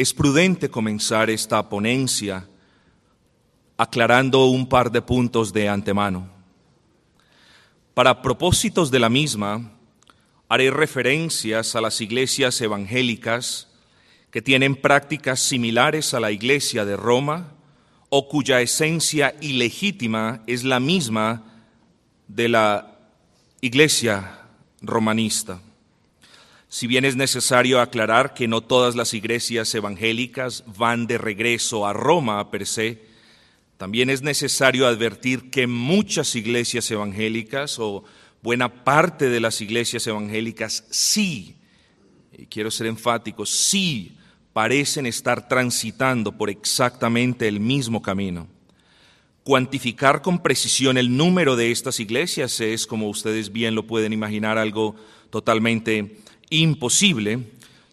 es prudente comenzar esta ponencia aclarando un par de puntos de antemano. Para propósitos de la misma, haré referencias a las iglesias evangélicas que tienen prácticas similares a la iglesia de Roma o cuya esencia ilegítima es la misma de la iglesia romanista. Si bien es necesario aclarar que no todas las iglesias evangélicas van de regreso a Roma per se, también es necesario advertir que muchas iglesias evangélicas o buena parte de las iglesias evangélicas sí, y quiero ser enfático, sí parecen estar transitando por exactamente el mismo camino. Cuantificar con precisión el número de estas iglesias es, como ustedes bien lo pueden imaginar, algo totalmente imposible.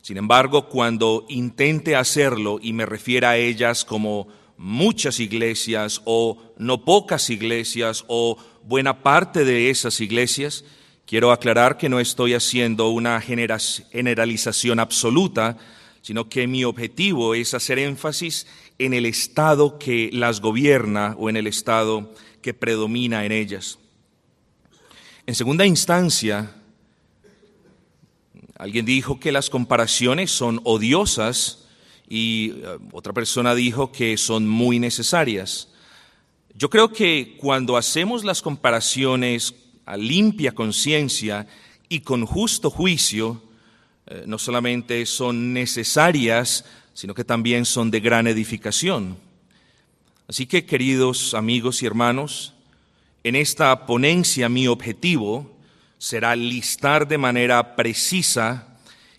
Sin embargo, cuando intente hacerlo y me refiera a ellas como muchas iglesias o no pocas iglesias o buena parte de esas iglesias, quiero aclarar que no estoy haciendo una generalización absoluta, sino que mi objetivo es hacer énfasis en el estado que las gobierna o en el estado que predomina en ellas. En segunda instancia, Alguien dijo que las comparaciones son odiosas y eh, otra persona dijo que son muy necesarias. Yo creo que cuando hacemos las comparaciones a limpia conciencia y con justo juicio, eh, no solamente son necesarias, sino que también son de gran edificación. Así que, queridos amigos y hermanos, en esta ponencia mi objetivo será listar de manera precisa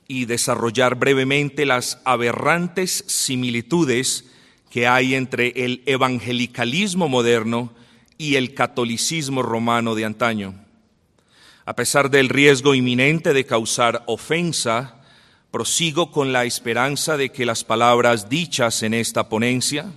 y desarrollar brevemente las aberrantes similitudes que hay entre el evangelicalismo moderno y el catolicismo romano de antaño. A pesar del riesgo inminente de causar ofensa, prosigo con la esperanza de que las palabras dichas en esta ponencia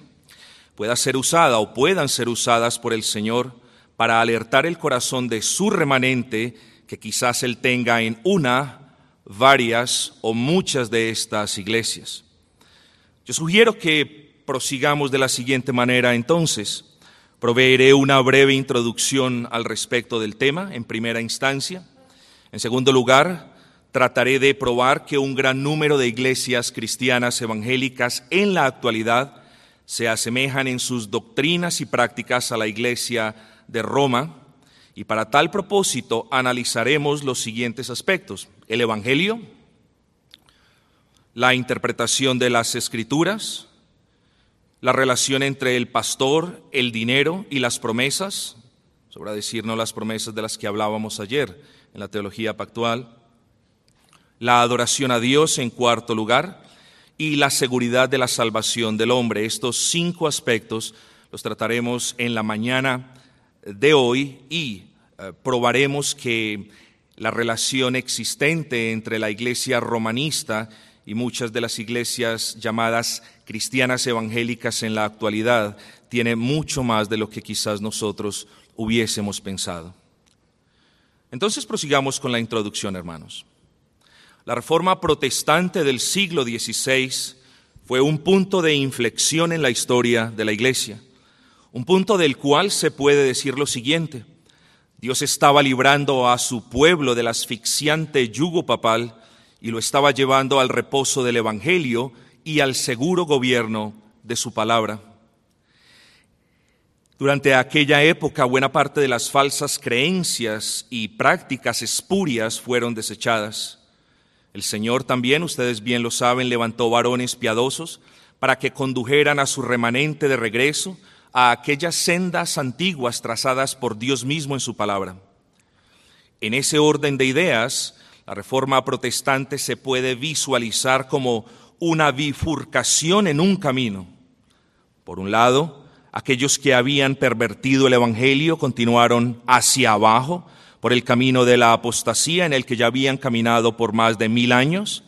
puedan ser usadas o puedan ser usadas por el Señor para alertar el corazón de su remanente que quizás él tenga en una, varias o muchas de estas iglesias. Yo sugiero que prosigamos de la siguiente manera entonces. Proveeré una breve introducción al respecto del tema en primera instancia. En segundo lugar, trataré de probar que un gran número de iglesias cristianas evangélicas en la actualidad se asemejan en sus doctrinas y prácticas a la iglesia de Roma y para tal propósito analizaremos los siguientes aspectos. El Evangelio, la interpretación de las escrituras, la relación entre el pastor, el dinero y las promesas, sobra decirnos las promesas de las que hablábamos ayer en la teología pactual, la adoración a Dios en cuarto lugar y la seguridad de la salvación del hombre. Estos cinco aspectos los trataremos en la mañana de hoy y eh, probaremos que la relación existente entre la iglesia romanista y muchas de las iglesias llamadas cristianas evangélicas en la actualidad tiene mucho más de lo que quizás nosotros hubiésemos pensado. Entonces prosigamos con la introducción, hermanos. La reforma protestante del siglo XVI fue un punto de inflexión en la historia de la iglesia un punto del cual se puede decir lo siguiente. Dios estaba librando a su pueblo del asfixiante yugo papal y lo estaba llevando al reposo del Evangelio y al seguro gobierno de su palabra. Durante aquella época buena parte de las falsas creencias y prácticas espurias fueron desechadas. El Señor también, ustedes bien lo saben, levantó varones piadosos para que condujeran a su remanente de regreso a aquellas sendas antiguas trazadas por Dios mismo en su palabra. En ese orden de ideas, la reforma protestante se puede visualizar como una bifurcación en un camino. Por un lado, aquellos que habían pervertido el Evangelio continuaron hacia abajo por el camino de la apostasía en el que ya habían caminado por más de mil años.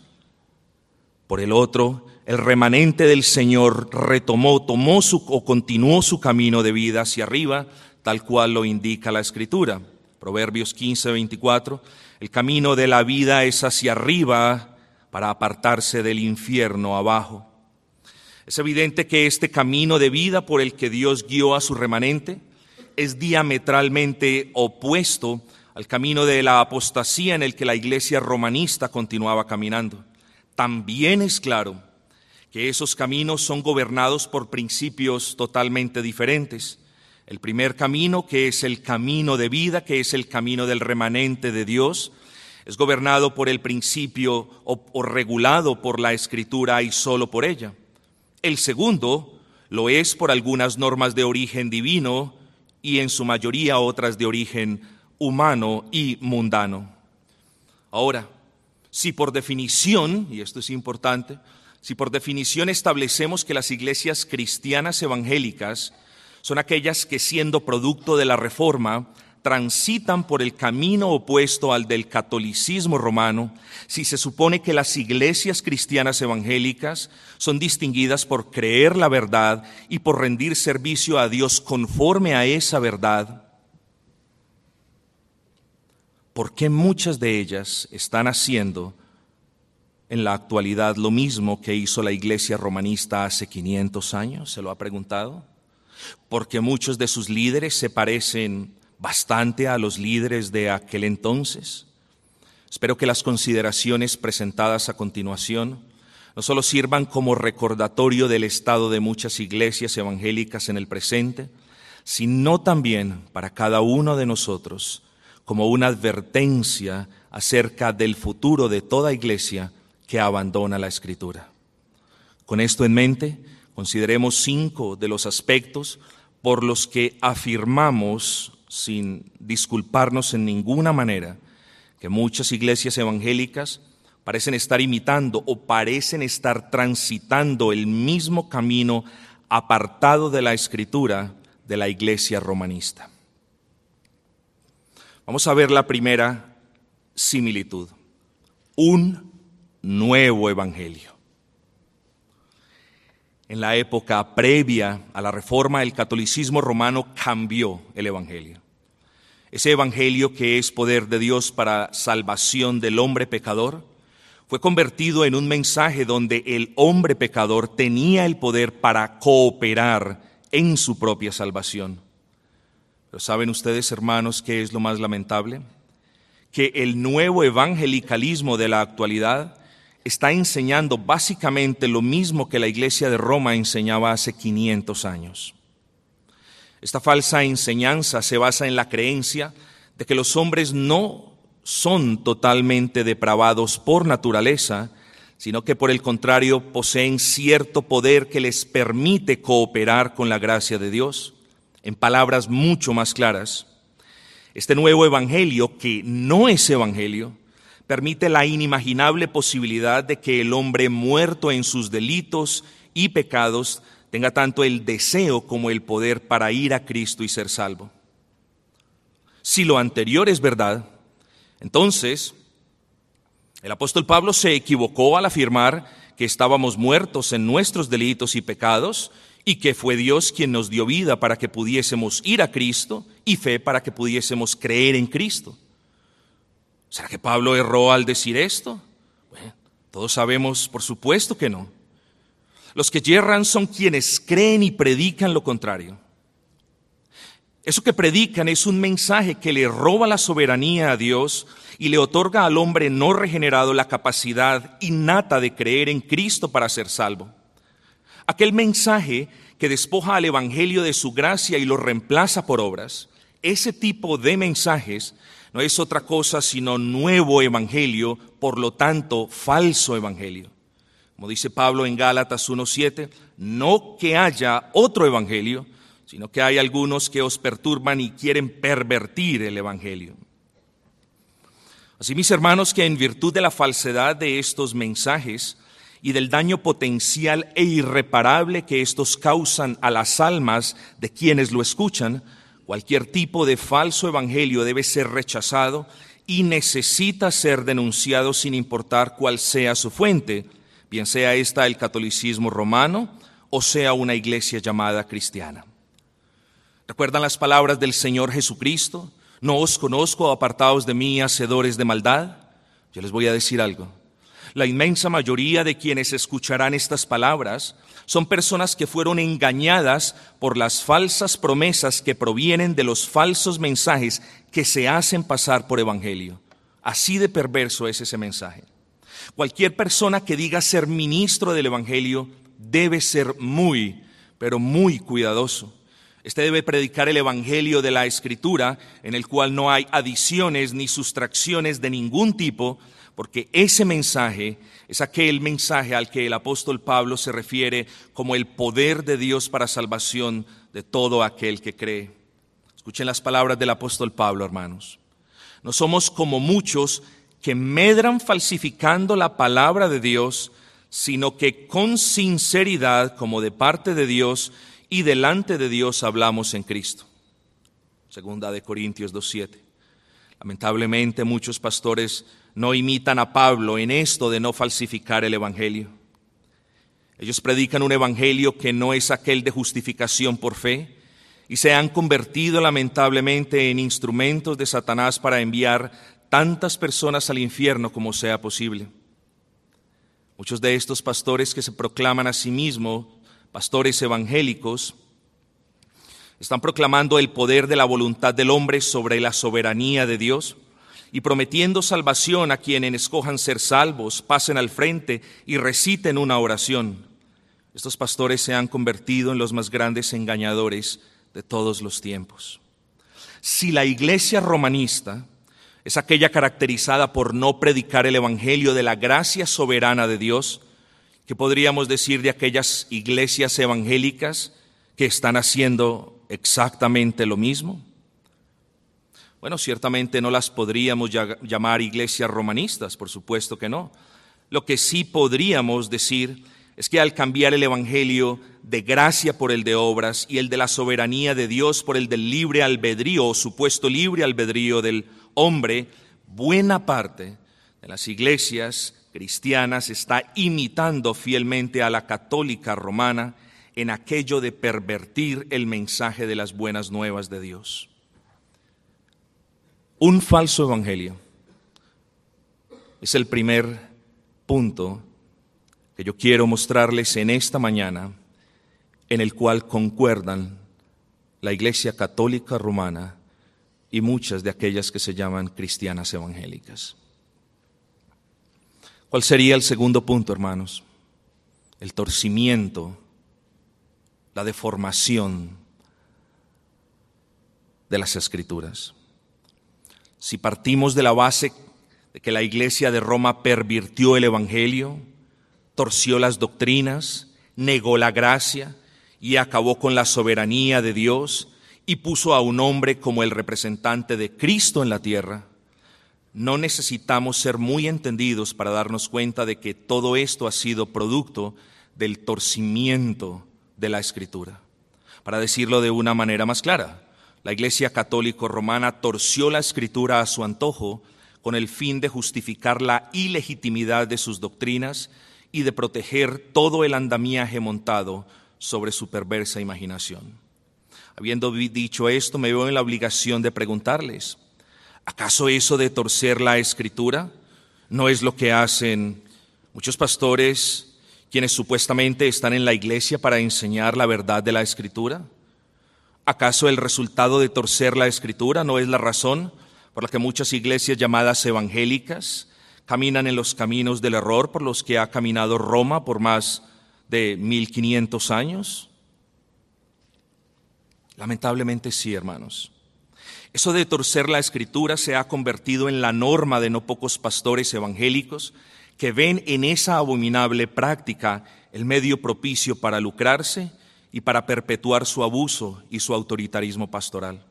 Por el otro, el remanente del Señor retomó, tomó su, o continuó su camino de vida hacia arriba, tal cual lo indica la Escritura. Proverbios 15, 24. El camino de la vida es hacia arriba para apartarse del infierno abajo. Es evidente que este camino de vida por el que Dios guió a su remanente es diametralmente opuesto al camino de la apostasía en el que la iglesia romanista continuaba caminando. También es claro que esos caminos son gobernados por principios totalmente diferentes. El primer camino, que es el camino de vida, que es el camino del remanente de Dios, es gobernado por el principio o, regulado por la escritura y solo por ella. El segundo lo es por algunas normas de origen divino y en su mayoría otras de origen humano y mundano. Ahora, si por definición, y esto es importante, si por definición establecemos que las iglesias cristianas evangélicas son aquellas que siendo producto de la reforma transitan por el camino opuesto al del catolicismo romano, si se supone que las iglesias cristianas evangélicas son distinguidas por creer la verdad y por rendir servicio a Dios conforme a esa verdad, ¿por qué muchas de ellas están haciendo en la actualidad lo mismo que hizo la iglesia romanista hace 500 años? ¿Se lo ha preguntado? Porque muchos de sus líderes se parecen bastante a los líderes de aquel entonces. Espero que las consideraciones presentadas a continuación no solo sirvan como recordatorio del estado de muchas iglesias evangélicas en el presente, sino también para cada uno de nosotros como una advertencia acerca del futuro de toda iglesia que abandona la escritura. Con esto en mente, consideremos cinco de los aspectos por los que afirmamos sin disculparnos en ninguna manera, que muchas iglesias evangélicas parecen estar imitando o parecen estar transitando el mismo camino apartado de la escritura de la iglesia romanista. Vamos a ver la primera similitud, un nuevo evangelio. En la época previa a la reforma, el catolicismo romano cambió el evangelio. Ese Evangelio que es poder de Dios para salvación del hombre pecador, fue convertido en un mensaje donde el hombre pecador tenía el poder para cooperar en su propia salvación. Pero ¿saben ustedes, hermanos, qué es lo más lamentable? Que el nuevo evangelicalismo de la actualidad está enseñando básicamente lo mismo que la iglesia de Roma enseñaba hace 500 años. Esta falsa enseñanza se basa en la creencia de que los hombres no son totalmente depravados por naturaleza, sino que por el contrario poseen cierto poder que les permite cooperar con la gracia de Dios. En palabras mucho más claras, este nuevo evangelio, que no es evangelio, permite la inimaginable posibilidad de que el hombre muerto en sus delitos y pecados tenga tanto el deseo como el poder para ir a Cristo y ser salvo. Si lo anterior es verdad, entonces el apóstol Pablo se equivocó al afirmar que estábamos muertos en nuestros delitos y pecados y que fue Dios quien nos dio vida para que pudiésemos ir a Cristo y fe para que pudiésemos creer en Cristo. ¿Será que Pablo erró al decir esto? Todos sabemos, por supuesto que no. Los que yerran son quienes creen y predican lo contrario. Eso que predican es un mensaje que le roba la soberanía a Dios y le otorga al hombre no regenerado la capacidad innata de creer en Cristo para ser salvo. Aquel mensaje que despoja al Evangelio de su gracia y lo reemplaza por obras, ese tipo de mensajes no es otra cosa sino nuevo Evangelio, por lo tanto falso Evangelio. Como dice Pablo en Gálatas 1.7, no que haya otro evangelio, sino que hay algunos que os perturban y quieren pervertir el evangelio. Así, mis hermanos, que en virtud de la falsedad de estos mensajes y del daño potencial e irreparable que estos causan a las almas de quienes lo escuchan, cualquier tipo de falso evangelio debe ser rechazado y necesita ser denunciado sin importar cuál sea su fuente bien sea esta el catolicismo romano o sea una iglesia llamada cristiana. ¿Recuerdan las palabras del Señor Jesucristo? No os conozco, apartados de mí, hacedores de maldad. Yo les voy a decir algo. La inmensa mayoría de quienes escucharán estas palabras son personas que fueron engañadas por las falsas promesas que provienen de los falsos mensajes que se hacen pasar por evangelio. Así de perverso es ese mensaje. Cualquier persona que diga ser ministro del evangelio debe ser muy, pero muy cuidadoso. Este debe predicar el Evangelio de la Escritura, en el cual no hay adiciones ni sustracciones de ningún tipo, porque ese mensaje es aquel mensaje al que el apóstol Pablo se refiere como el poder de Dios para salvación de todo aquel que cree. Escuchen las palabras del apóstol Pablo, hermanos. No somos como muchos que medran falsificando la palabra de Dios, sino que con sinceridad, como de parte de Dios y delante de Dios hablamos en Cristo. Segunda de Corintios 2.7. Lamentablemente muchos pastores no imitan a Pablo en esto de no falsificar el Evangelio. Ellos predican un Evangelio que no es aquel de justificación por fe y se han convertido lamentablemente en instrumentos de Satanás para enviar tantas personas al infierno como sea posible. Muchos de estos pastores que se proclaman a sí mismos pastores evangélicos están proclamando el poder de la voluntad del hombre sobre la soberanía de Dios y prometiendo salvación a quienes escojan ser salvos, pasen al frente y reciten una oración. Estos pastores se han convertido en los más grandes engañadores de todos los tiempos. Si la iglesia romanista es aquella caracterizada por no predicar el Evangelio de la gracia soberana de Dios, ¿qué podríamos decir de aquellas iglesias evangélicas que están haciendo exactamente lo mismo? Bueno, ciertamente no las podríamos llamar iglesias romanistas, por supuesto que no. Lo que sí podríamos decir es que al cambiar el Evangelio de gracia por el de obras y el de la soberanía de Dios por el del libre albedrío o supuesto libre albedrío del hombre, buena parte de las iglesias cristianas está imitando fielmente a la católica romana en aquello de pervertir el mensaje de las buenas nuevas de Dios un falso evangelio. Es el primer punto que yo quiero mostrarles en esta mañana, en el cual concuerdan la Iglesia Católica Romana y muchas de aquellas que se llaman cristianas evangélicas. ¿Cuál sería el segundo punto, hermanos? El torcimiento, la deformación de las escrituras si partimos de la base de que la iglesia de Roma pervirtió el Evangelio, torció las doctrinas, negó la gracia y acabó con la soberanía de Dios y puso a un hombre como el representante de Cristo en la tierra, no necesitamos ser muy entendidos para darnos cuenta de que todo esto ha sido producto del torcimiento de la escritura. Para decirlo de una manera más clara, la Iglesia católico romana torció la escritura a su antojo con el fin de justificar la ilegitimidad de sus doctrinas y de proteger todo el andamiaje montado sobre su perversa imaginación. Habiendo dicho esto, me veo en la obligación de preguntarles, ¿acaso eso de torcer la escritura no es lo que hacen muchos pastores quienes supuestamente están en la iglesia para enseñar la verdad de la escritura? ¿Acaso el resultado de torcer la escritura no es la razón por la que muchas iglesias llamadas evangélicas caminan en los caminos del error por los que ha caminado Roma por más de 1500 años? Lamentablemente sí, hermanos. Eso de torcer la escritura se ha convertido en la norma de no pocos pastores evangélicos que ven en esa abominable práctica el medio propicio para lucrarse y para perpetuar su abuso y su autoritarismo pastoral.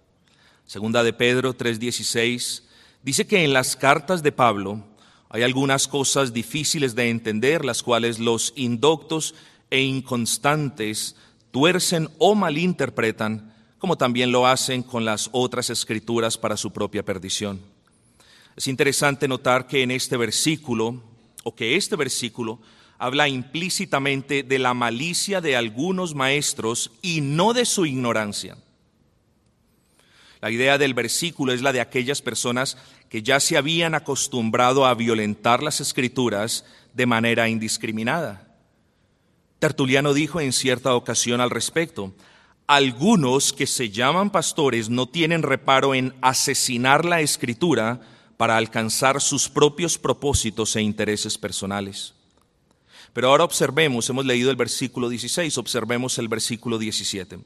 Segunda de Pedro 3:16 dice que en las cartas de Pablo hay algunas cosas difíciles de entender, las cuales los indoctos e inconstantes tuercen o malinterpretan, como también lo hacen con las otras escrituras para su propia perdición. Es interesante notar que en este versículo, o que este versículo, habla implícitamente de la malicia de algunos maestros y no de su ignorancia. La idea del versículo es la de aquellas personas que ya se habían acostumbrado a violentar las escrituras de manera indiscriminada. Tertuliano dijo en cierta ocasión al respecto, algunos que se llaman pastores no tienen reparo en asesinar la escritura para alcanzar sus propios propósitos e intereses personales. Pero ahora observemos, hemos leído el versículo 16, observemos el versículo 17.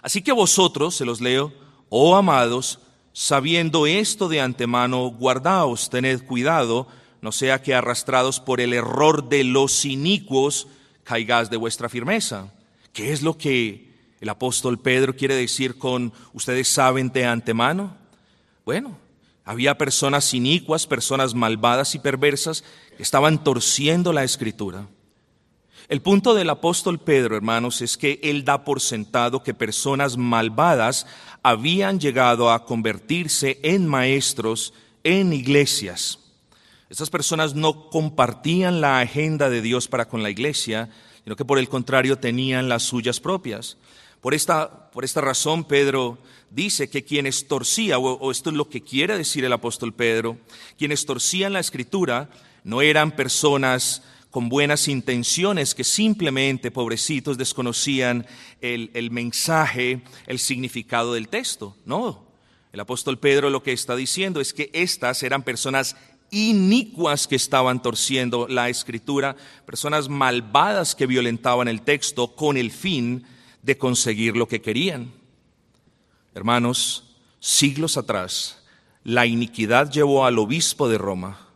Así que vosotros, se los leo, oh amados, sabiendo esto de antemano, guardaos, tened cuidado, no sea que arrastrados por el error de los inicuos caigáis de vuestra firmeza. ¿Qué es lo que el apóstol Pedro quiere decir con ustedes saben de antemano? Bueno, había personas inicuas, personas malvadas y perversas que estaban torciendo la escritura. El punto del apóstol Pedro, hermanos, es que él da por sentado que personas malvadas habían llegado a convertirse en maestros en iglesias. Estas personas no compartían la agenda de Dios para con la iglesia, sino que por el contrario tenían las suyas propias. Por esta, por esta razón Pedro dice que quienes torcían, o, o esto es lo que quiere decir el apóstol Pedro, quienes torcían la escritura no eran personas con buenas intenciones que simplemente, pobrecitos, desconocían el, el, mensaje, el significado del texto. No, el apóstol Pedro lo que está diciendo es que estas eran personas inicuas que estaban torciendo la escritura, personas malvadas que violentaban el texto con el fin de conseguir lo que querían. Hermanos, siglos atrás, la iniquidad llevó al obispo de Roma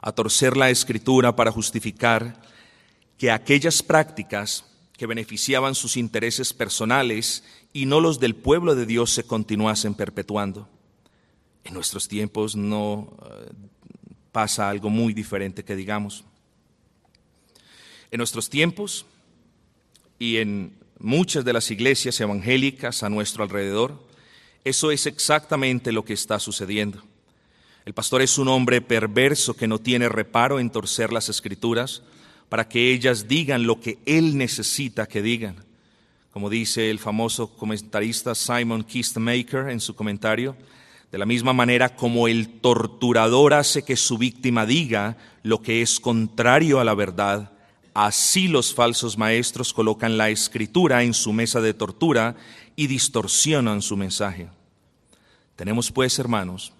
a torcer la escritura para justificar que aquellas prácticas que beneficiaban sus intereses personales y no los del pueblo de Dios se continuasen perpetuando. En nuestros tiempos no eh, pasa algo muy diferente que digamos. En nuestros tiempos y en muchas de las iglesias evangélicas a nuestro alrededor, eso es exactamente lo que está sucediendo. El pastor es un hombre perverso que no tiene reparo en torcer las escrituras para que ellas digan lo que él necesita que digan. Como dice el famoso comentarista Simon Kistemaker en su comentario, de la misma manera como el torturador hace que su víctima diga lo que es contrario a la verdad, así los falsos maestros colocan la escritura en su mesa de tortura y distorsionan su mensaje. Tenemos pues, hermanos,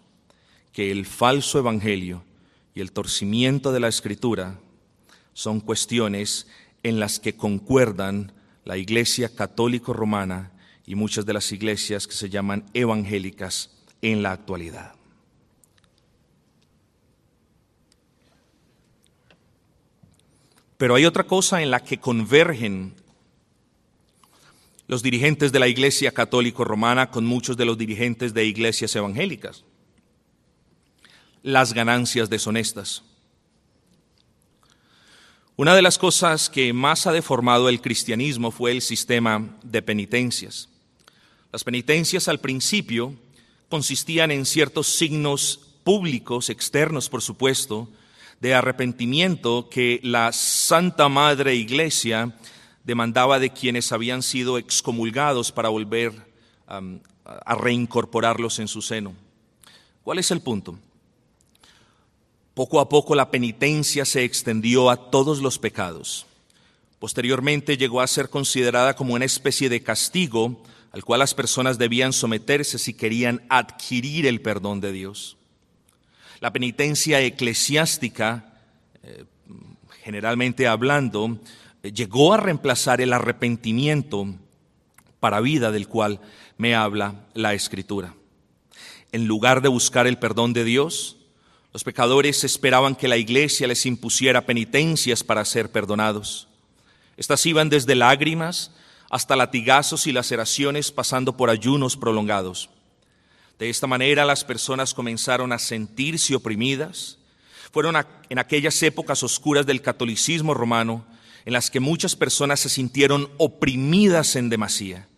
que el falso evangelio y el torcimiento de la escritura son cuestiones en las que concuerdan la Iglesia católico romana y muchas de las iglesias que se llaman evangélicas en la actualidad. Pero hay otra cosa en la que convergen los dirigentes de la Iglesia católico romana con muchos de los dirigentes de iglesias evangélicas las ganancias deshonestas. Una de las cosas que más ha deformado el cristianismo fue el sistema de penitencias. Las penitencias al principio consistían en ciertos signos públicos, externos por supuesto, de arrepentimiento que la Santa Madre Iglesia demandaba de quienes habían sido excomulgados para volver a reincorporarlos en su seno. ¿Cuál es el punto? Poco a poco la penitencia se extendió a todos los pecados. Posteriormente llegó a ser considerada como una especie de castigo al cual las personas debían someterse si querían adquirir el perdón de Dios. La penitencia eclesiástica, eh, generalmente hablando, llegó a reemplazar el arrepentimiento para vida del cual me habla la Escritura. En lugar de buscar el perdón de Dios, los pecadores esperaban que la iglesia les impusiera penitencias para ser perdonados. Estas iban desde lágrimas hasta latigazos y laceraciones pasando por ayunos prolongados. De esta manera las personas comenzaron a sentirse oprimidas. Fueron en aquellas épocas oscuras del catolicismo romano en las que muchas personas se sintieron oprimidas en demasía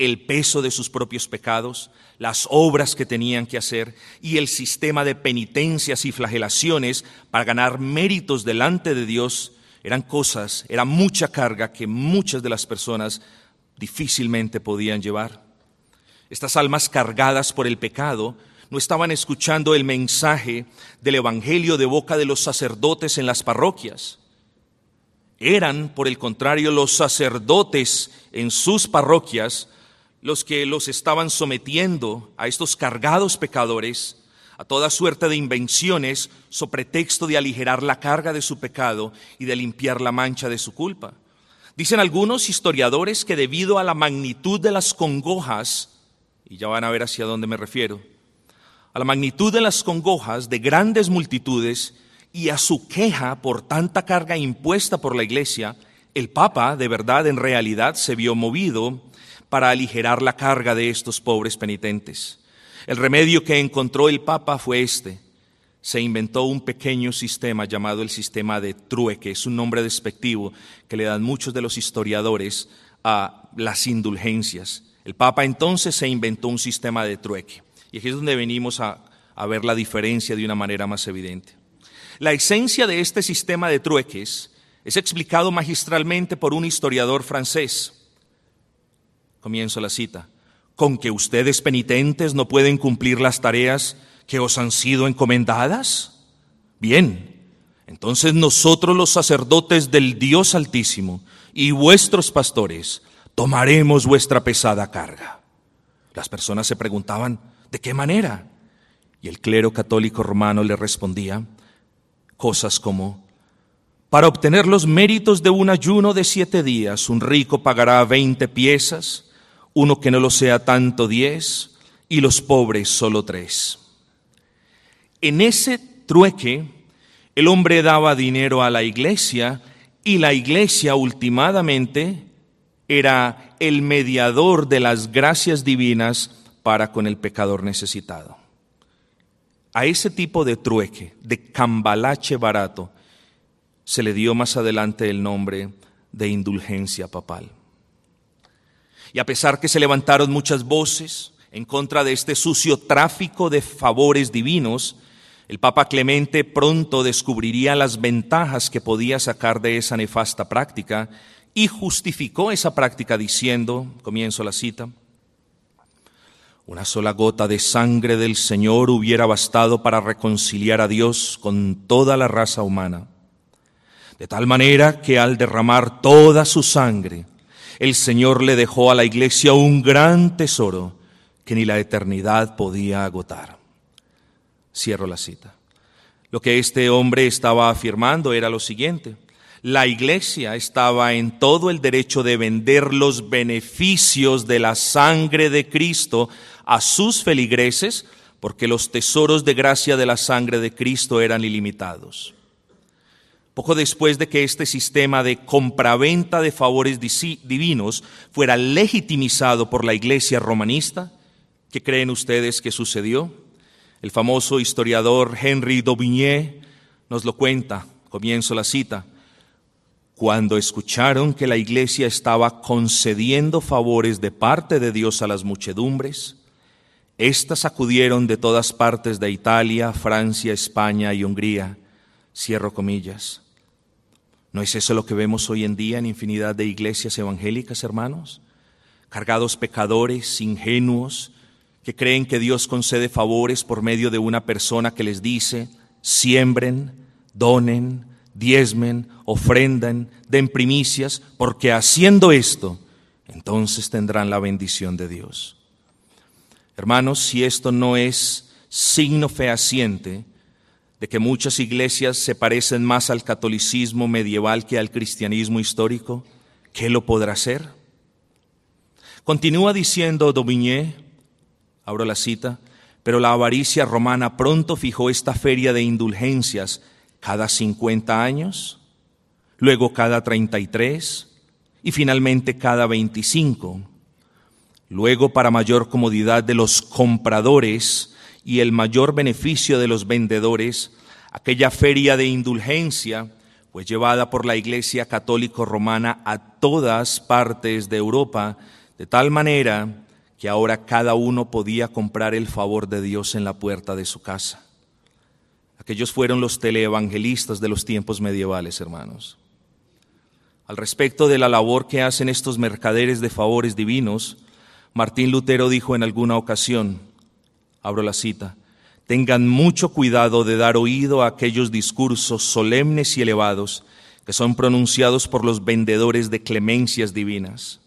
el peso de sus propios pecados, las obras que tenían que hacer y el sistema de penitencias y flagelaciones para ganar méritos delante de Dios eran cosas, era mucha carga que muchas de las personas difícilmente podían llevar. Estas almas cargadas por el pecado no estaban escuchando el mensaje del Evangelio de boca de los sacerdotes en las parroquias. Eran, por el contrario, los sacerdotes en sus parroquias los que los estaban sometiendo a estos cargados pecadores a toda suerte de invenciones so pretexto de aligerar la carga de su pecado y de limpiar la mancha de su culpa. Dicen algunos historiadores que debido a la magnitud de las congojas, y ya van a ver hacia dónde me refiero, a la magnitud de las congojas de grandes multitudes y a su queja por tanta carga impuesta por la iglesia, el Papa de verdad en realidad se vio movido para aligerar la carga de estos pobres penitentes. El remedio que encontró el Papa fue este. Se inventó un pequeño sistema llamado el sistema de trueque. Es un nombre despectivo que le dan muchos de los historiadores a las indulgencias. El Papa entonces se inventó un sistema de trueque. Y aquí es donde venimos a, a ver la diferencia de una manera más evidente. La esencia de este sistema de trueques es explicado magistralmente por un historiador francés. Comienzo la cita con que ustedes penitentes no pueden cumplir las tareas que os han sido encomendadas? Bien, entonces nosotros los sacerdotes del Dios Altísimo y vuestros pastores tomaremos vuestra pesada carga. Las personas se preguntaban, ¿de qué manera? Y el clero católico romano le respondía cosas como, para obtener los méritos de un ayuno de siete días, un rico pagará veinte piezas, uno que no lo sea tanto diez y los pobres solo tres. En ese trueque, el hombre daba dinero a la iglesia y la iglesia últimamente era el mediador de las gracias divinas para con el pecador necesitado. A ese tipo de trueque, de cambalache barato, se le dio más adelante el nombre de indulgencia papal. Y a pesar que se levantaron muchas voces en contra de este sucio tráfico de favores divinos, el Papa Clemente pronto descubriría las ventajas que podía sacar de esa nefasta práctica y justificó esa práctica diciendo, comienzo la cita, una sola gota de sangre del Señor hubiera bastado para reconciliar a Dios con toda la raza humana, de tal manera que al derramar toda su sangre, el Señor le dejó a la iglesia un gran tesoro que ni la eternidad podía agotar. Cierro la cita. Lo que este hombre estaba afirmando era lo siguiente. La iglesia estaba en todo el derecho de vender los beneficios de la sangre de Cristo a sus feligreses, porque los tesoros de gracia de la sangre de Cristo eran ilimitados. Poco después de que este sistema de compraventa de favores divinos fuera legitimizado por la iglesia romanista, ¿qué creen ustedes que sucedió? El famoso historiador Henry Daubigné nos lo cuenta, comienzo la cita. Cuando escucharon que la iglesia estaba concediendo favores de parte de Dios a las muchedumbres, éstas acudieron de todas partes de Italia, Francia, España y Hungría Cierro comillas. ¿No es eso lo que vemos hoy en día en infinidad de iglesias evangélicas, hermanos? Cargados pecadores, ingenuos, que creen que Dios concede favores por medio de una persona que les dice, siembren, donen, diezmen, ofrendan, den primicias, porque haciendo esto, entonces tendrán la bendición de Dios. Hermanos, si esto no es signo fehaciente de que muchas iglesias se parecen más al catolicismo medieval que al cristianismo histórico, ¿qué lo podrá hacer? Continúa diciendo Daubigné, abro la cita, pero la avaricia romana pronto fijó esta feria de indulgencias cada 50 años, luego cada 33 y finalmente cada 25. Luego, para mayor comodidad de los compradores, y el mayor beneficio de los vendedores, aquella feria de indulgencia fue llevada por la Iglesia Católico Romana a todas partes de Europa, de tal manera que ahora cada uno podía comprar el favor de Dios en la puerta de su casa. Aquellos fueron los teleevangelistas de los tiempos medievales, hermanos. Al respecto de la labor que hacen estos mercaderes de favores divinos, Martín Lutero dijo en alguna ocasión, abro la cita, tengan mucho cuidado de dar oído a aquellos discursos solemnes y elevados que son pronunciados por los vendedores de clemencias divinas.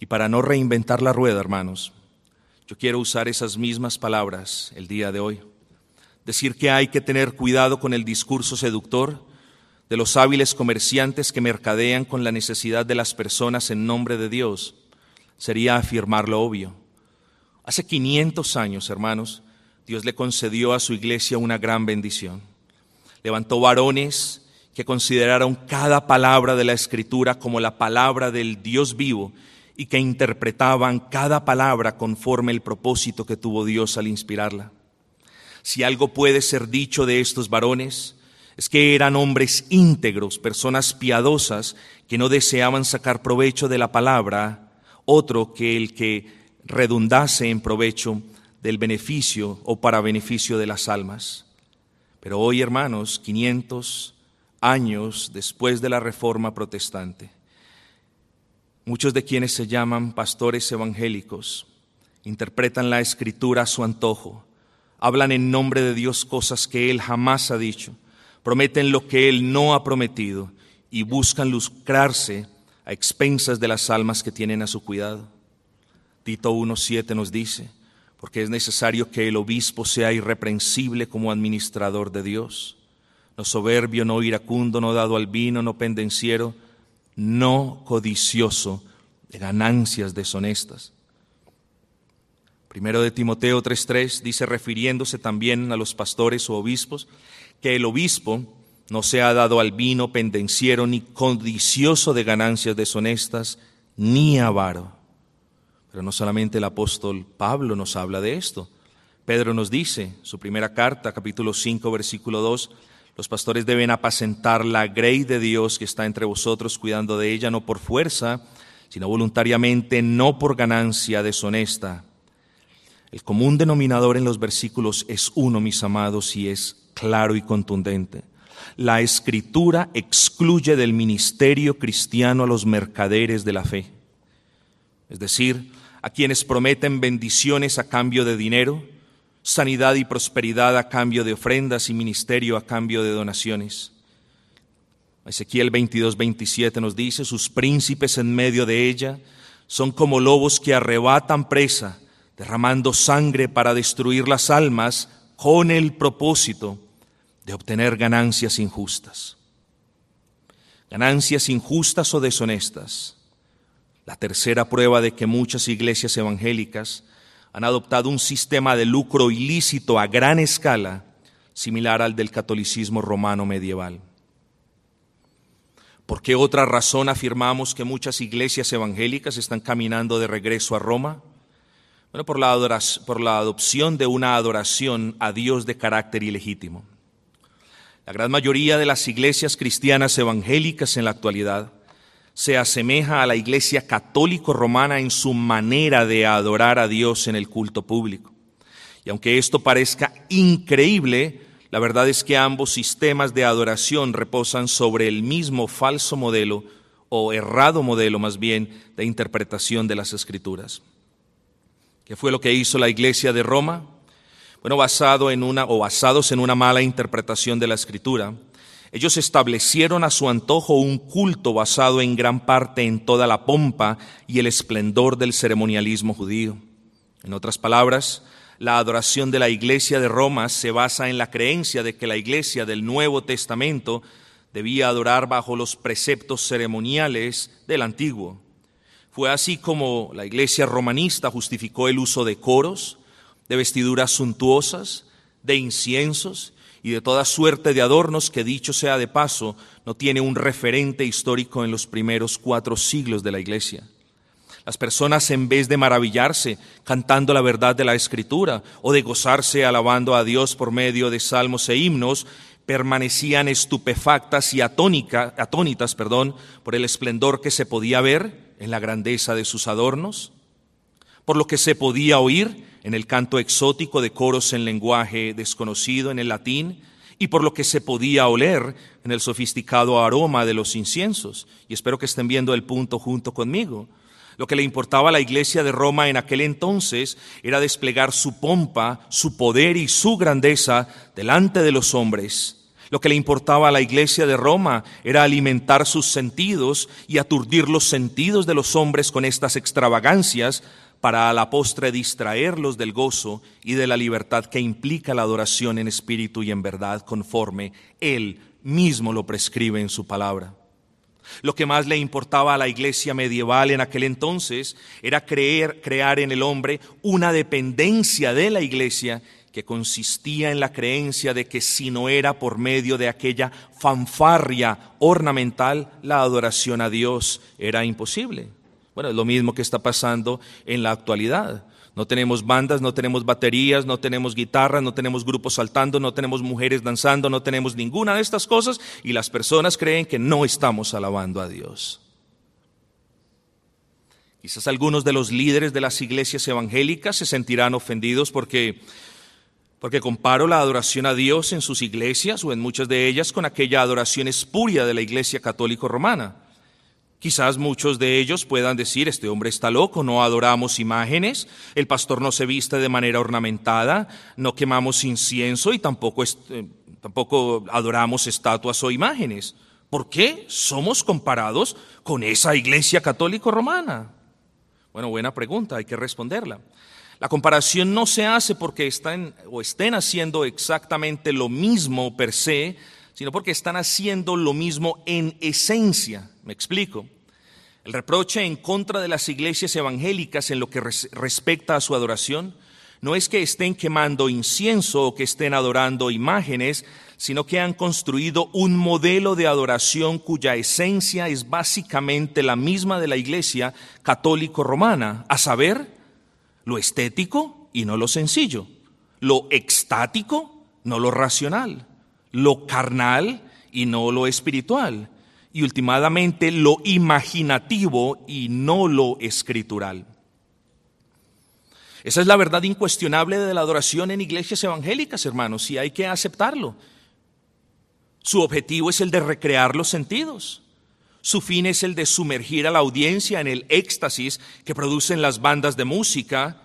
Y para no reinventar la rueda, hermanos, yo quiero usar esas mismas palabras el día de hoy. Decir que hay que tener cuidado con el discurso seductor de los hábiles comerciantes que mercadean con la necesidad de las personas en nombre de Dios sería afirmar lo obvio. Hace 500 años, hermanos, Dios le concedió a su iglesia una gran bendición. Levantó varones que consideraron cada palabra de la escritura como la palabra del Dios vivo y que interpretaban cada palabra conforme el propósito que tuvo Dios al inspirarla. Si algo puede ser dicho de estos varones, es que eran hombres íntegros, personas piadosas que no deseaban sacar provecho de la palabra, otro que el que redundase en provecho del beneficio o para beneficio de las almas. Pero hoy, hermanos, 500 años después de la Reforma Protestante, muchos de quienes se llaman pastores evangélicos interpretan la escritura a su antojo, hablan en nombre de Dios cosas que Él jamás ha dicho, prometen lo que Él no ha prometido y buscan lucrarse a expensas de las almas que tienen a su cuidado. Tito 1.7 nos dice, porque es necesario que el obispo sea irreprensible como administrador de Dios, no soberbio, no iracundo, no dado al vino, no pendenciero, no codicioso de ganancias deshonestas. Primero de Timoteo 3:3 dice, refiriéndose también a los pastores o obispos, que el obispo no sea dado al vino pendenciero, ni codicioso de ganancias deshonestas, ni avaro. Pero no solamente el apóstol Pablo nos habla de esto. Pedro nos dice, su primera carta, capítulo 5, versículo 2, los pastores deben apacentar la grey de Dios que está entre vosotros, cuidando de ella no por fuerza, sino voluntariamente, no por ganancia deshonesta. El común denominador en los versículos es uno, mis amados, y es claro y contundente. La escritura excluye del ministerio cristiano a los mercaderes de la fe, es decir, a quienes prometen bendiciones a cambio de dinero, sanidad y prosperidad a cambio de ofrendas y ministerio a cambio de donaciones. Ezequiel 22, 27 nos dice, sus príncipes en medio de ella son como lobos que arrebatan presa, derramando sangre para destruir las almas con el propósito de obtener ganancias injustas. Ganancias injustas o deshonestas. La tercera prueba de que muchas iglesias evangélicas han adoptado un sistema de lucro ilícito a gran escala, similar al del catolicismo romano medieval. ¿Por qué otra razón afirmamos que muchas iglesias evangélicas están caminando de regreso a Roma? Bueno, por la, por la adopción de una adoración a Dios de carácter ilegítimo. La gran mayoría de las iglesias cristianas evangélicas en la actualidad se asemeja a la iglesia católico romana en su manera de adorar a Dios en el culto público. Y aunque esto parezca increíble, la verdad es que ambos sistemas de adoración reposan sobre el mismo falso modelo o errado modelo más bien de interpretación de las escrituras. ¿Qué fue lo que hizo la iglesia de Roma? Bueno, basado en una o basados en una mala interpretación de la escritura, ellos establecieron a su antojo un culto basado en gran parte en toda la pompa y el esplendor del ceremonialismo judío. En otras palabras, la adoración de la iglesia de Roma se basa en la creencia de que la iglesia del Nuevo Testamento debía adorar bajo los preceptos ceremoniales del Antiguo. Fue así como la iglesia romanista justificó el uso de coros, de vestiduras suntuosas, de inciensos y de toda suerte de adornos que dicho sea de paso, no tiene un referente histórico en los primeros cuatro siglos de la iglesia. Las personas en vez de maravillarse cantando la verdad de la escritura o de gozarse alabando a Dios por medio de salmos e himnos, permanecían estupefactas y atónitas perdón, por el esplendor que se podía ver en la grandeza de sus adornos, por lo que se podía oír en el canto exótico de coros en lenguaje desconocido, en el latín, y por lo que se podía oler en el sofisticado aroma de los inciensos. Y espero que estén viendo el punto junto conmigo. Lo que le importaba a la iglesia de Roma en aquel entonces era desplegar su pompa, su poder y su grandeza delante de los hombres. Lo que le importaba a la iglesia de Roma era alimentar sus sentidos y aturdir los sentidos de los hombres con estas extravagancias para a la postre distraerlos del gozo y de la libertad que implica la adoración en espíritu y en verdad conforme Él mismo lo prescribe en su palabra. Lo que más le importaba a la iglesia medieval en aquel entonces era creer, crear en el hombre una dependencia de la iglesia que consistía en la creencia de que si no era por medio de aquella fanfarria ornamental, la adoración a Dios era imposible. Bueno, es lo mismo que está pasando en la actualidad. No tenemos bandas, no tenemos baterías, no tenemos guitarras, no tenemos grupos saltando, no tenemos mujeres danzando, no tenemos ninguna de estas cosas y las personas creen que no estamos alabando a Dios. Quizás algunos de los líderes de las iglesias evangélicas se sentirán ofendidos porque porque comparo la adoración a Dios en sus iglesias o en muchas de ellas con aquella adoración espuria de la iglesia católico romana. Quizás muchos de ellos puedan decir, este hombre está loco, no adoramos imágenes, el pastor no se viste de manera ornamentada, no quemamos incienso y tampoco, eh, tampoco adoramos estatuas o imágenes. ¿Por qué somos comparados con esa iglesia católico romana? Bueno, buena pregunta, hay que responderla. La comparación no se hace porque están o estén haciendo exactamente lo mismo per se, sino porque están haciendo lo mismo en esencia. Me explico. El reproche en contra de las iglesias evangélicas en lo que respecta a su adoración no es que estén quemando incienso o que estén adorando imágenes, sino que han construido un modelo de adoración cuya esencia es básicamente la misma de la iglesia católico romana, a saber, lo estético y no lo sencillo, lo extático, no lo racional, lo carnal y no lo espiritual, y últimamente lo imaginativo y no lo escritural. Esa es la verdad incuestionable de la adoración en iglesias evangélicas, hermanos, y hay que aceptarlo. Su objetivo es el de recrear los sentidos. Su fin es el de sumergir a la audiencia en el éxtasis que producen las bandas de música.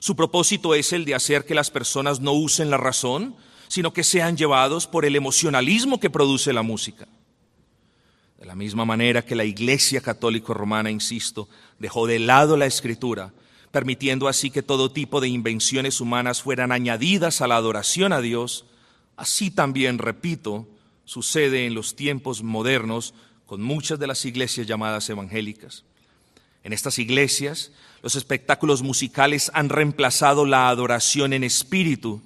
Su propósito es el de hacer que las personas no usen la razón, sino que sean llevados por el emocionalismo que produce la música. De la misma manera que la Iglesia Católica Romana, insisto, dejó de lado la escritura, permitiendo así que todo tipo de invenciones humanas fueran añadidas a la adoración a Dios, así también, repito, sucede en los tiempos modernos con muchas de las iglesias llamadas evangélicas. En estas iglesias, los espectáculos musicales han reemplazado la adoración en espíritu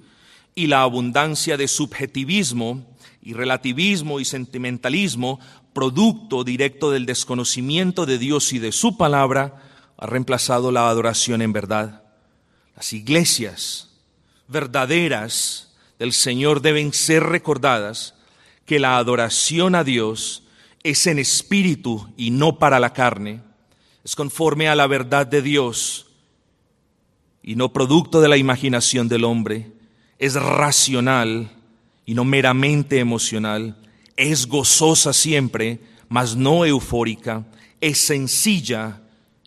y la abundancia de subjetivismo y relativismo y sentimentalismo, producto directo del desconocimiento de Dios y de su palabra, ha reemplazado la adoración en verdad. Las iglesias verdaderas del Señor deben ser recordadas que la adoración a Dios es en espíritu y no para la carne, es conforme a la verdad de Dios y no producto de la imaginación del hombre es racional y no meramente emocional, es gozosa siempre, mas no eufórica, es sencilla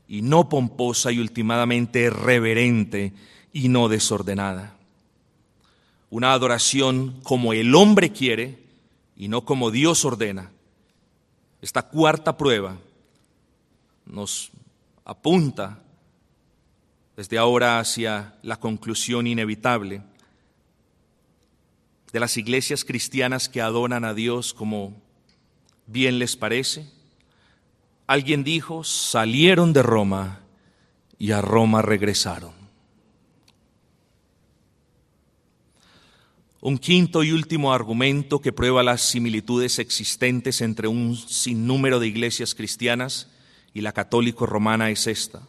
y no pomposa y últimamente reverente y no desordenada. Una adoración como el hombre quiere y no como Dios ordena. Esta cuarta prueba nos apunta desde ahora hacia la conclusión inevitable de las iglesias cristianas que adoran a Dios como bien les parece. Alguien dijo, salieron de Roma y a Roma regresaron. Un quinto y último argumento que prueba las similitudes existentes entre un sinnúmero de iglesias cristianas y la católico romana es esta.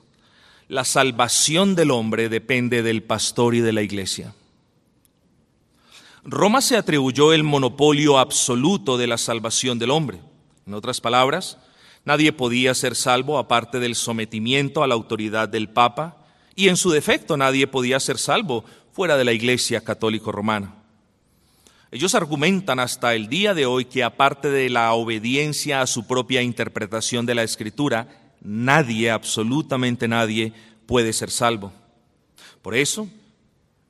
La salvación del hombre depende del pastor y de la iglesia. Roma se atribuyó el monopolio absoluto de la salvación del hombre. En otras palabras, nadie podía ser salvo aparte del sometimiento a la autoridad del Papa y en su defecto nadie podía ser salvo fuera de la Iglesia católico romana. Ellos argumentan hasta el día de hoy que aparte de la obediencia a su propia interpretación de la Escritura, nadie, absolutamente nadie, puede ser salvo. Por eso,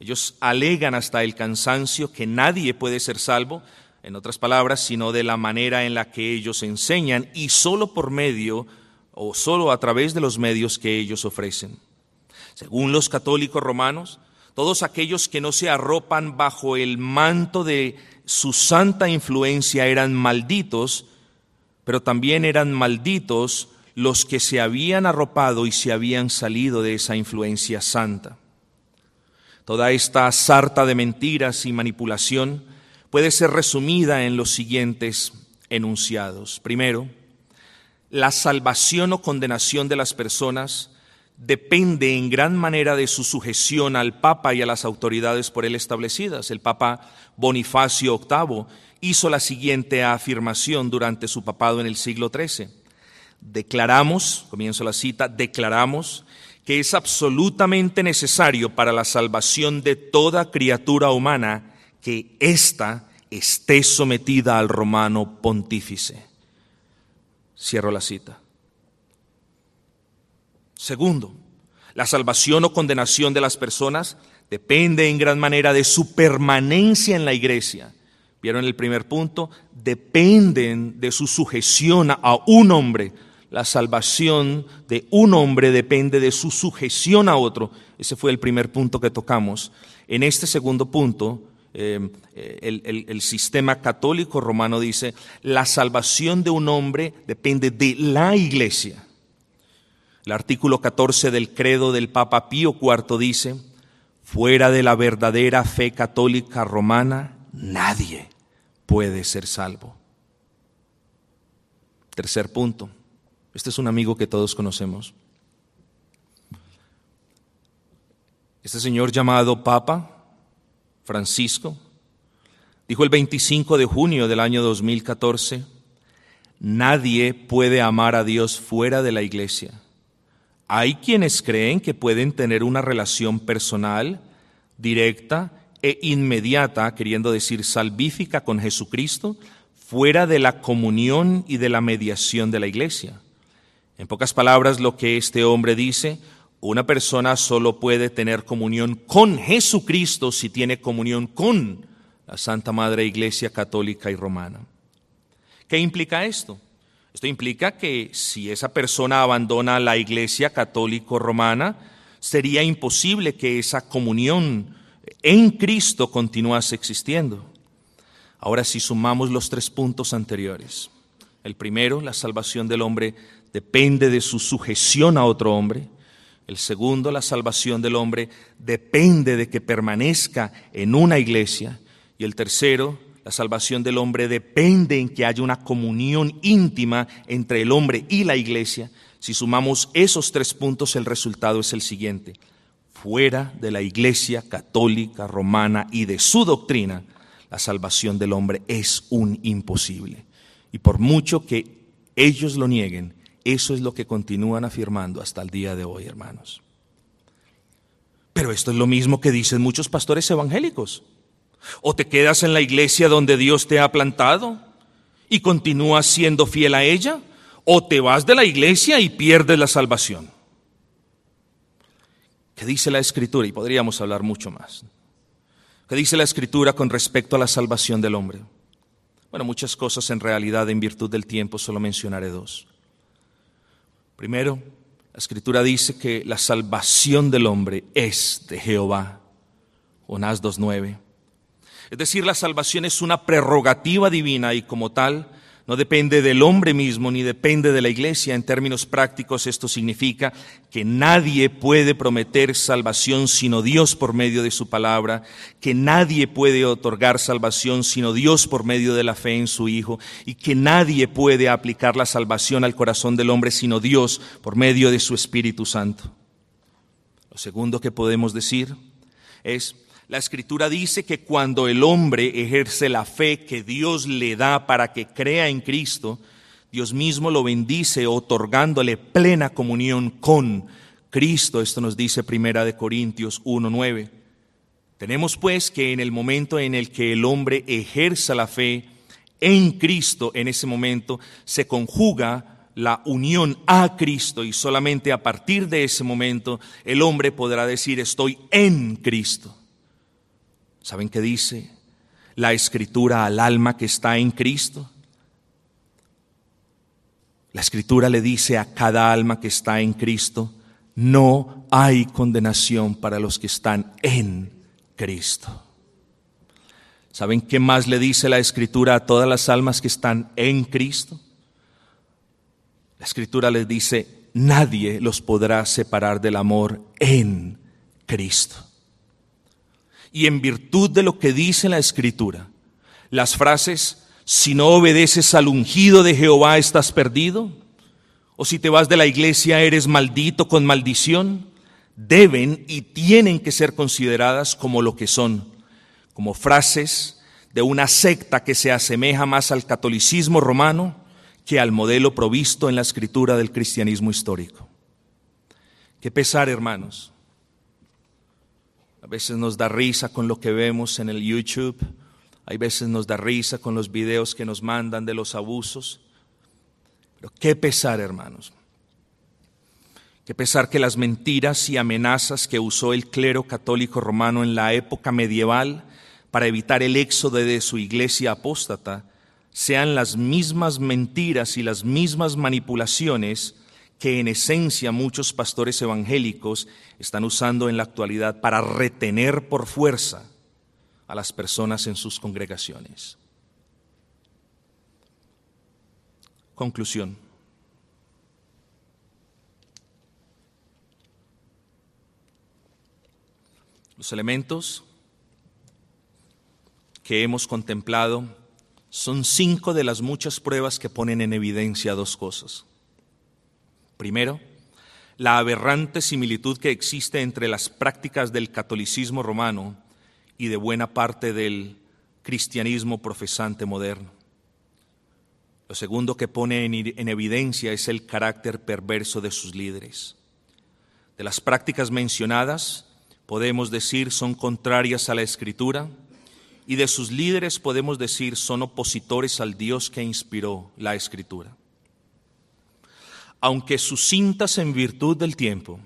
ellos alegan hasta el cansancio que nadie puede ser salvo, en otras palabras, sino de la manera en la que ellos enseñan y solo por medio o solo a través de los medios que ellos ofrecen. Según los católicos romanos, todos aquellos que no se arropan bajo el manto de su santa influencia eran malditos, pero también eran malditos los que se habían arropado y se habían salido de esa influencia santa. Toda esta sarta de mentiras y manipulación puede ser resumida en los siguientes enunciados. Primero, la salvación o condenación de las personas depende en gran manera de su sujeción al Papa y a las autoridades por él establecidas. El Papa Bonifacio VIII hizo la siguiente afirmación durante su papado en el siglo XIII. Declaramos, comienzo la cita, declaramos que es absolutamente necesario para la salvación de toda criatura humana que ésta esté sometida al romano pontífice. Cierro la cita. Segundo, la salvación o condenación de las personas depende en gran manera de su permanencia en la iglesia. ¿Vieron el primer punto? Dependen de su sujeción a un hombre. La salvación de un hombre depende de su sujeción a otro. Ese fue el primer punto que tocamos. En este segundo punto, eh, el, el, sistema católico romano dice, la salvación de un hombre depende de la iglesia. El artículo 14 del credo del Papa Pío IV dice, fuera de la verdadera fe católica romana, nadie puede ser salvo. Tercer punto. Este es un amigo que todos conocemos. Este señor llamado Papa Francisco dijo el 25 de junio del año 2014, nadie puede amar a Dios fuera de la iglesia. Hay quienes creen que pueden tener una relación personal, directa e inmediata, queriendo decir salvífica con Jesucristo, fuera de la comunión y de la mediación de la iglesia. En pocas palabras, lo que este hombre dice, una persona solo puede tener comunión con Jesucristo si tiene comunión con la Santa Madre Iglesia Católica y Romana. ¿Qué implica esto? Esto implica que si esa persona abandona la Iglesia católico romana, sería imposible que esa comunión en Cristo continuase existiendo. Ahora si sumamos los tres puntos anteriores. El primero, la salvación del hombre depende de su sujeción a otro hombre. El segundo, la salvación del hombre depende de que permanezca en una iglesia. Y el tercero, la salvación del hombre depende en que haya una comunión íntima entre el hombre y la iglesia. Si sumamos esos tres puntos, el resultado es el siguiente. Fuera de la iglesia católica romana y de su doctrina, la salvación del hombre es un imposible. Y por mucho que ellos lo nieguen, eso es lo que continúan afirmando hasta el día de hoy, hermanos. Pero esto es lo mismo que dicen muchos pastores evangélicos. O te quedas en la iglesia donde Dios te ha plantado y continúas siendo fiel a ella, o te vas de la iglesia y pierdes la salvación. ¿Qué dice la escritura? Y podríamos hablar mucho más. ¿Qué dice la escritura con respecto a la salvación del hombre? Bueno, muchas cosas en realidad en virtud del tiempo, solo mencionaré dos. Primero, la escritura dice que la salvación del hombre es de Jehová. Jonás 2.9. Es decir, la salvación es una prerrogativa divina y como tal no depende del hombre mismo ni depende de la iglesia. En términos prácticos esto significa que nadie puede prometer salvación sino Dios por medio de su palabra, que nadie puede otorgar salvación sino Dios por medio de la fe en su Hijo y que nadie puede aplicar la salvación al corazón del hombre sino Dios por medio de su Espíritu Santo. Lo segundo que podemos decir es la escritura dice que cuando el hombre ejerce la fe que Dios le da para que crea en Cristo, Dios mismo lo bendice otorgándole plena comunión con Cristo. Esto nos dice Primera de Corintios 1:9. Tenemos pues que en el momento en el que el hombre ejerza la fe en Cristo, en ese momento se conjuga la unión a Cristo y solamente a partir de ese momento el hombre podrá decir estoy en Cristo. ¿Saben qué dice la escritura al alma que está en Cristo? La escritura le dice a cada alma que está en Cristo, no hay condenación para los que están en Cristo. ¿Saben qué más le dice la escritura a todas las almas que están en Cristo? La escritura les dice, nadie los podrá separar del amor en Cristo. Y en virtud de lo que dice la escritura, las frases, si no obedeces al ungido de Jehová estás perdido, o si te vas de la iglesia eres maldito con maldición, deben y tienen que ser consideradas como lo que son, como frases de una secta que se asemeja más al catolicismo romano que al modelo provisto en la escritura del cristianismo histórico. Qué pesar, hermanos. A veces nos da risa con lo que vemos en el YouTube, hay veces nos da risa con los videos que nos mandan de los abusos, pero qué pesar, hermanos. Qué pesar que las mentiras y amenazas que usó el clero católico romano en la época medieval para evitar el éxodo de su iglesia apóstata sean las mismas mentiras y las mismas manipulaciones que en esencia muchos pastores evangélicos están usando en la actualidad para retener por fuerza a las personas en sus congregaciones. Conclusión. Los elementos que hemos contemplado son cinco de las muchas pruebas que ponen en evidencia dos cosas. Primero, la aberrante similitud que existe entre las prácticas del catolicismo romano y de buena parte del cristianismo profesante moderno. Lo segundo que pone en, evidencia es el carácter perverso de sus líderes. De las prácticas mencionadas, podemos decir son contrarias a la escritura, y de sus líderes podemos decir son opositores al Dios que inspiró la escritura. Aunque sucintas en virtud del tiempo,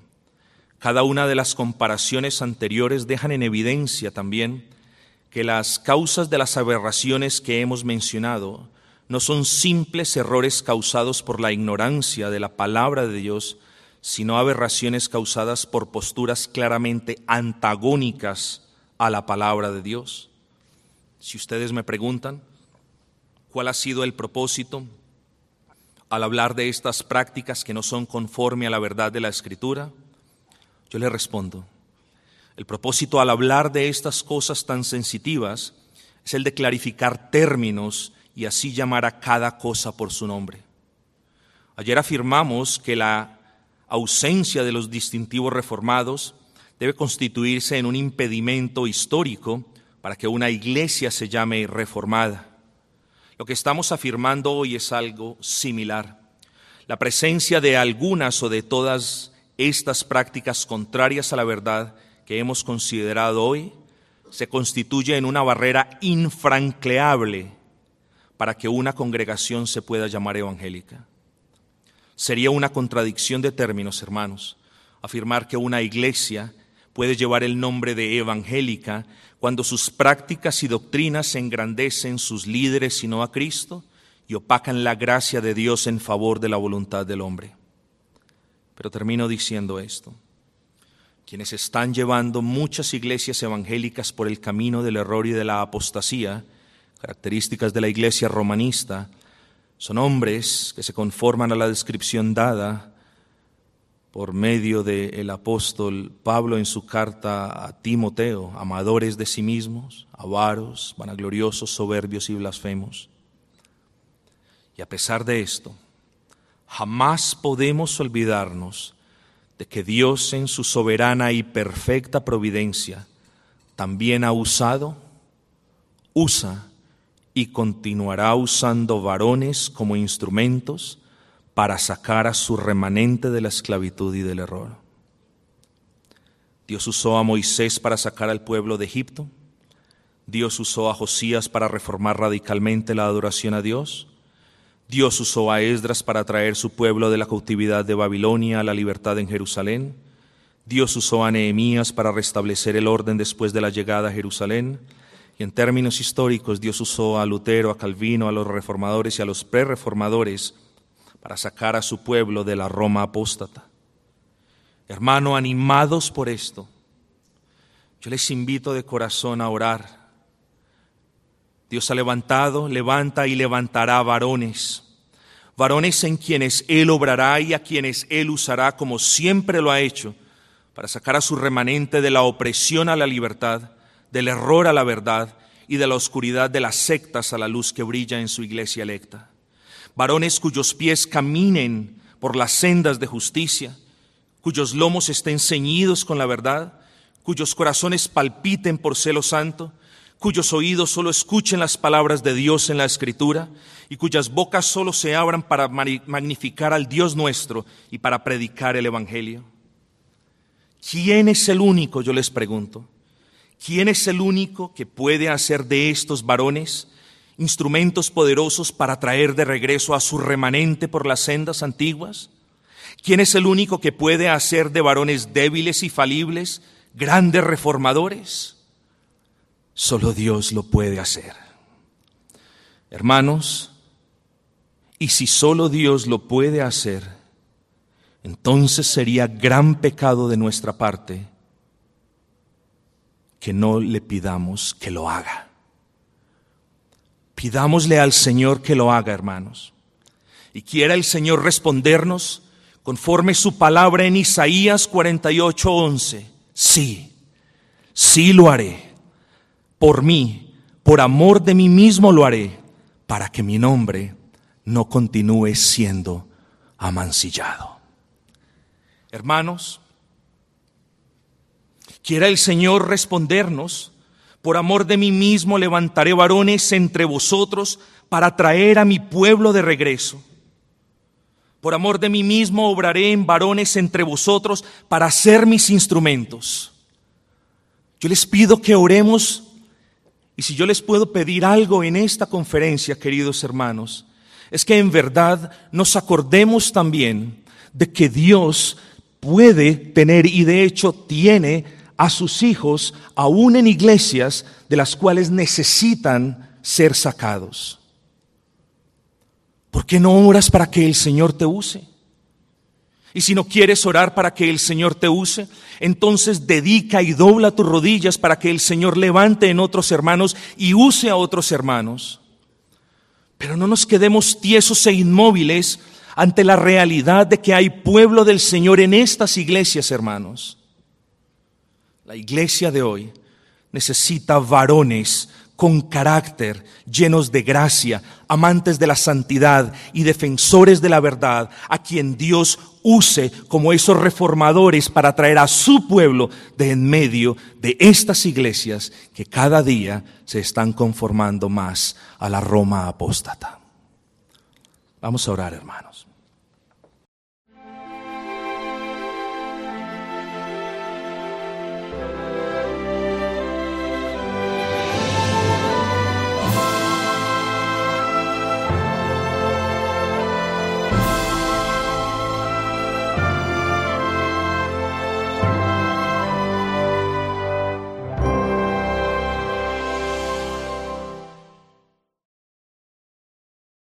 cada una de las comparaciones anteriores dejan en evidencia también que las causas de las aberraciones que hemos mencionado no son simples errores causados por la ignorancia de la palabra de Dios, sino aberraciones causadas por posturas claramente antagónicas a la palabra de Dios. Si ustedes me preguntan cuál ha sido el propósito al hablar de estas prácticas que no son conforme a la verdad de la Escritura, yo le respondo, el propósito al hablar de estas cosas tan sensitivas es el de clarificar términos y así llamar a cada cosa por su nombre. Ayer afirmamos que la ausencia de los distintivos reformados debe constituirse en un impedimento histórico para que una iglesia se llame reformada. Lo que estamos afirmando hoy es algo similar. La presencia de algunas o de todas estas prácticas contrarias a la verdad que hemos considerado hoy se constituye en una barrera infranqueable para que una congregación se pueda llamar evangélica. Sería una contradicción de términos, hermanos, afirmar que una iglesia puede llevar el nombre de evangélica cuando sus prácticas y doctrinas engrandecen sus líderes y no a Cristo y opacan la gracia de Dios en favor de la voluntad del hombre. Pero termino diciendo esto. Quienes están llevando muchas iglesias evangélicas por el camino del error y de la apostasía, características de la iglesia romanista, son hombres que se conforman a la descripción dada por medio del apóstol Pablo en su carta a Timoteo, amadores de sí mismos, avaros, vanagloriosos, soberbios y blasfemos. Y a pesar de esto, jamás podemos olvidarnos de que Dios en su soberana y perfecta providencia también ha usado, usa y continuará usando varones como instrumentos para sacar a su remanente de la esclavitud y del error. Dios usó a Moisés para sacar al pueblo de Egipto. Dios usó a Josías para reformar radicalmente la adoración a Dios. Dios usó a Esdras para traer su pueblo de la cautividad de Babilonia a la libertad en Jerusalén. Dios usó a Nehemías para restablecer el orden después de la llegada a Jerusalén. Y en términos históricos, Dios usó a Lutero, a Calvino, a los reformadores y a los prereformadores para sacar a su pueblo de la Roma apóstata. Hermano, animados por esto, yo les invito de corazón a orar Dios ha levantado, levanta y levantará varones, varones en quienes Él obrará y a quienes Él usará como siempre lo ha hecho, para sacar a su remanente de la opresión a la libertad, del error a la verdad y de la oscuridad de las sectas a la luz que brilla en su iglesia electa. Varones cuyos pies caminen por las sendas de justicia, cuyos lomos estén ceñidos con la verdad, cuyos corazones palpiten por celo santo, cuyos oídos solo escuchen las palabras de Dios en la Escritura y cuyas bocas solo se abran para magnificar al Dios nuestro y para predicar el Evangelio? ¿Quién es el único, yo les pregunto? ¿Quién es el único que puede hacer de estos varones instrumentos poderosos para traer de regreso a su remanente por las sendas antiguas? ¿Quién es el único que puede hacer de varones débiles y falibles grandes reformadores? Solo Dios lo puede hacer. Hermanos, y si solo Dios lo puede hacer, entonces sería gran pecado de nuestra parte que no le pidamos que lo haga. Pidámosle al Señor que lo haga, hermanos. Y quiera el Señor respondernos conforme su palabra en Isaías 48:11. Sí, sí lo haré por mí, por amor de mí mismo lo haré, para que mi nombre no continúe siendo amancillado. Hermanos, quiera el Señor respondernos, por amor de mí mismo levantaré varones entre vosotros para traer a mi pueblo de regreso. Por amor de mí mismo obraré en varones entre vosotros para ser mis instrumentos. Yo les pido que oremos y si yo les puedo pedir algo en esta conferencia, queridos hermanos, es que en verdad nos acordemos también de que Dios puede tener y de hecho tiene a sus hijos aún en iglesias de las cuales necesitan ser sacados. ¿Por qué no oras para que el Señor te use? Y si no quieres orar para que el Señor te use, entonces dedica y dobla tus rodillas para que el Señor levante en otros hermanos y use a otros hermanos. Pero no nos quedemos tiesos e inmóviles ante la realidad de que hay pueblo del Señor en estas iglesias, hermanos. La iglesia de hoy necesita varones con carácter, llenos de gracia, amantes de la santidad y defensores de la verdad, a quien Dios use como esos reformadores para traer a su pueblo de en medio de estas iglesias que cada día se están conformando más a la Roma apóstata. Vamos a orar, hermanos.